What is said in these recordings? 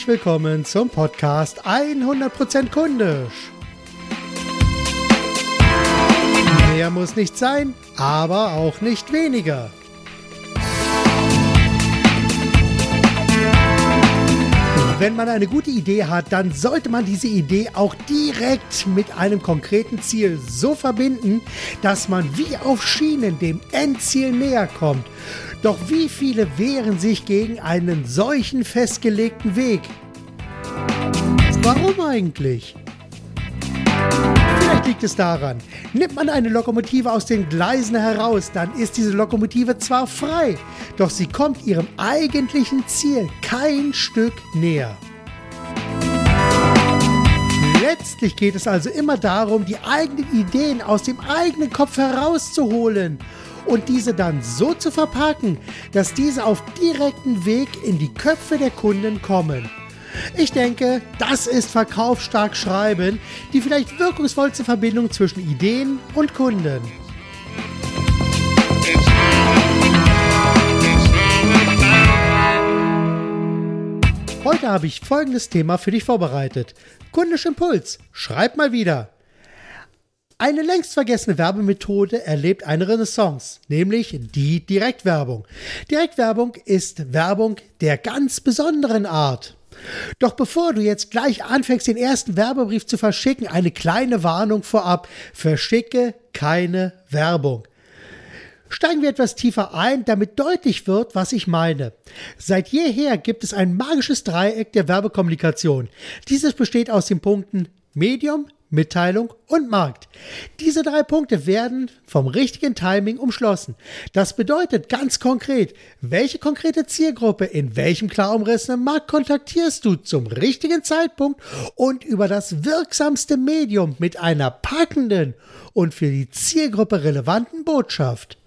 herzlich willkommen zum Podcast 100% kundisch. Mehr muss nicht sein, aber auch nicht weniger. Wenn man eine gute Idee hat, dann sollte man diese Idee auch direkt mit einem konkreten Ziel so verbinden, dass man wie auf Schienen dem Endziel näher kommt. Doch wie viele wehren sich gegen einen solchen festgelegten Weg? Warum eigentlich? Vielleicht liegt es daran, nimmt man eine Lokomotive aus den Gleisen heraus, dann ist diese Lokomotive zwar frei, doch sie kommt ihrem eigentlichen Ziel kein Stück näher. Letztlich geht es also immer darum, die eigenen Ideen aus dem eigenen Kopf herauszuholen und diese dann so zu verpacken, dass diese auf direkten Weg in die Köpfe der Kunden kommen. Ich denke, das ist verkaufsstark Schreiben, die vielleicht wirkungsvollste Verbindung zwischen Ideen und Kunden. Heute habe ich folgendes Thema für dich vorbereitet. Kundisch Impuls. Schreib mal wieder. Eine längst vergessene Werbemethode erlebt eine Renaissance, nämlich die Direktwerbung. Direktwerbung ist Werbung der ganz besonderen Art. Doch bevor du jetzt gleich anfängst, den ersten Werbebrief zu verschicken, eine kleine Warnung vorab. Verschicke keine Werbung. Steigen wir etwas tiefer ein, damit deutlich wird, was ich meine. Seit jeher gibt es ein magisches Dreieck der Werbekommunikation. Dieses besteht aus den Punkten Medium, Mitteilung und Markt. Diese drei Punkte werden vom richtigen Timing umschlossen. Das bedeutet ganz konkret, welche konkrete Zielgruppe in welchem klar umrissenen Markt kontaktierst du zum richtigen Zeitpunkt und über das wirksamste Medium mit einer packenden und für die Zielgruppe relevanten Botschaft.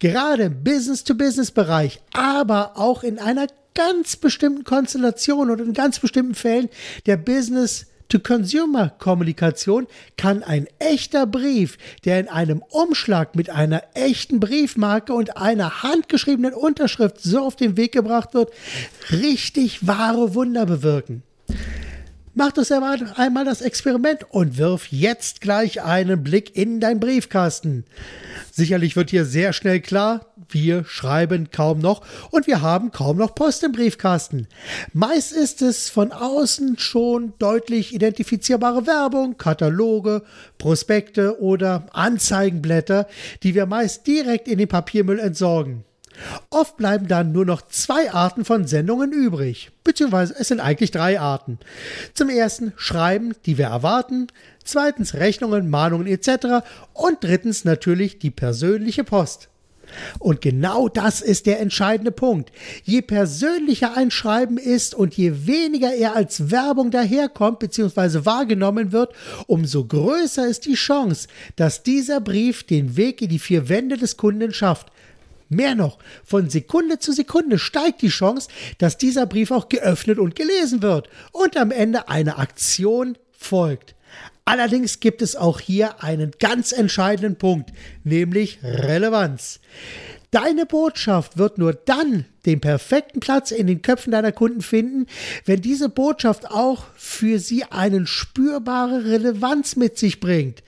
Gerade im Business-to-Business-Bereich, aber auch in einer ganz bestimmten Konstellation und in ganz bestimmten Fällen der Business- To-Consumer-Kommunikation kann ein echter Brief, der in einem Umschlag mit einer echten Briefmarke und einer handgeschriebenen Unterschrift so auf den Weg gebracht wird, richtig wahre Wunder bewirken. Mach das einmal das Experiment und wirf jetzt gleich einen Blick in dein Briefkasten. Sicherlich wird hier sehr schnell klar, wir schreiben kaum noch und wir haben kaum noch Post im Briefkasten. Meist ist es von außen schon deutlich identifizierbare Werbung, Kataloge, Prospekte oder Anzeigenblätter, die wir meist direkt in den Papiermüll entsorgen. Oft bleiben dann nur noch zwei Arten von Sendungen übrig, beziehungsweise es sind eigentlich drei Arten. Zum ersten Schreiben, die wir erwarten, zweitens Rechnungen, Mahnungen etc. und drittens natürlich die persönliche Post. Und genau das ist der entscheidende Punkt. Je persönlicher ein Schreiben ist und je weniger er als Werbung daherkommt bzw. wahrgenommen wird, umso größer ist die Chance, dass dieser Brief den Weg in die vier Wände des Kunden schafft. Mehr noch, von Sekunde zu Sekunde steigt die Chance, dass dieser Brief auch geöffnet und gelesen wird und am Ende eine Aktion folgt. Allerdings gibt es auch hier einen ganz entscheidenden Punkt, nämlich Relevanz. Deine Botschaft wird nur dann den perfekten Platz in den Köpfen deiner Kunden finden, wenn diese Botschaft auch für sie eine spürbare Relevanz mit sich bringt.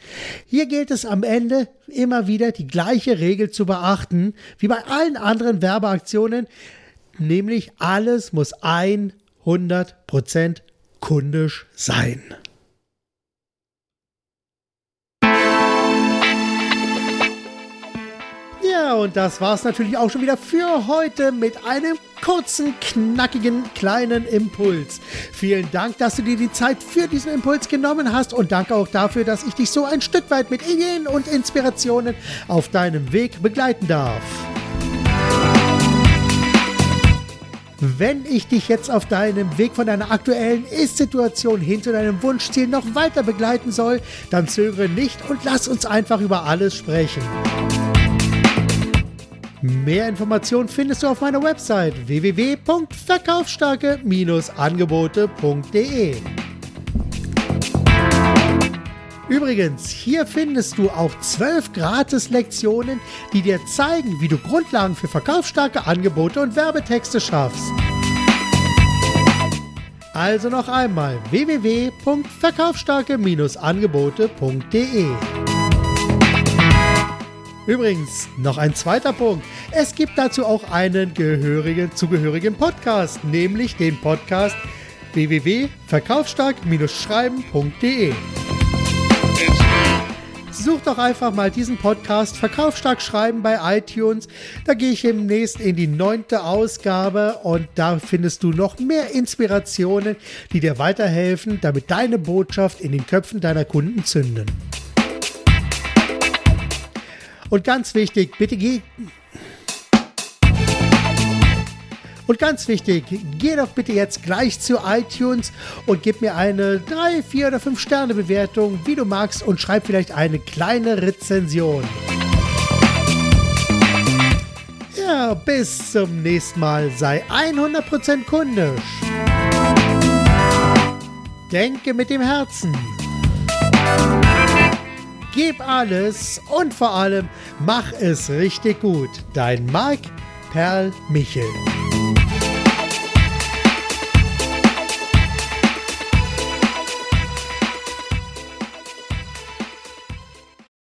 Hier gilt es am Ende immer wieder die gleiche Regel zu beachten wie bei allen anderen Werbeaktionen, nämlich alles muss 100% kundisch sein. Ja, und das war es natürlich auch schon wieder für heute mit einem kurzen, knackigen, kleinen Impuls. Vielen Dank, dass du dir die Zeit für diesen Impuls genommen hast und danke auch dafür, dass ich dich so ein Stück weit mit Ideen und Inspirationen auf deinem Weg begleiten darf. Wenn ich dich jetzt auf deinem Weg von deiner aktuellen Ist-Situation hin zu deinem Wunschziel noch weiter begleiten soll, dann zögere nicht und lass uns einfach über alles sprechen. Mehr Informationen findest du auf meiner Website www.verkaufsstarke-angebote.de. Übrigens, hier findest du auch zwölf Gratis-Lektionen, die dir zeigen, wie du Grundlagen für verkaufsstarke Angebote und Werbetexte schaffst. Also noch einmal www.verkaufsstarke-angebote.de. Übrigens, noch ein zweiter Punkt. Es gibt dazu auch einen gehörigen, zugehörigen Podcast, nämlich den Podcast www.verkaufsstark-schreiben.de. Such doch einfach mal diesen Podcast Verkaufsstark schreiben bei iTunes. Da gehe ich demnächst in die neunte Ausgabe und da findest du noch mehr Inspirationen, die dir weiterhelfen, damit deine Botschaft in den Köpfen deiner Kunden zünden. Und ganz wichtig, bitte geh. Und ganz wichtig, geh doch bitte jetzt gleich zu iTunes und gib mir eine 3, 4 oder 5 Sterne Bewertung, wie du magst, und schreib vielleicht eine kleine Rezension. Ja, bis zum nächsten Mal. Sei 100% kundisch. Denke mit dem Herzen. Gib alles und vor allem mach es richtig gut. Dein Marc Perl Michel.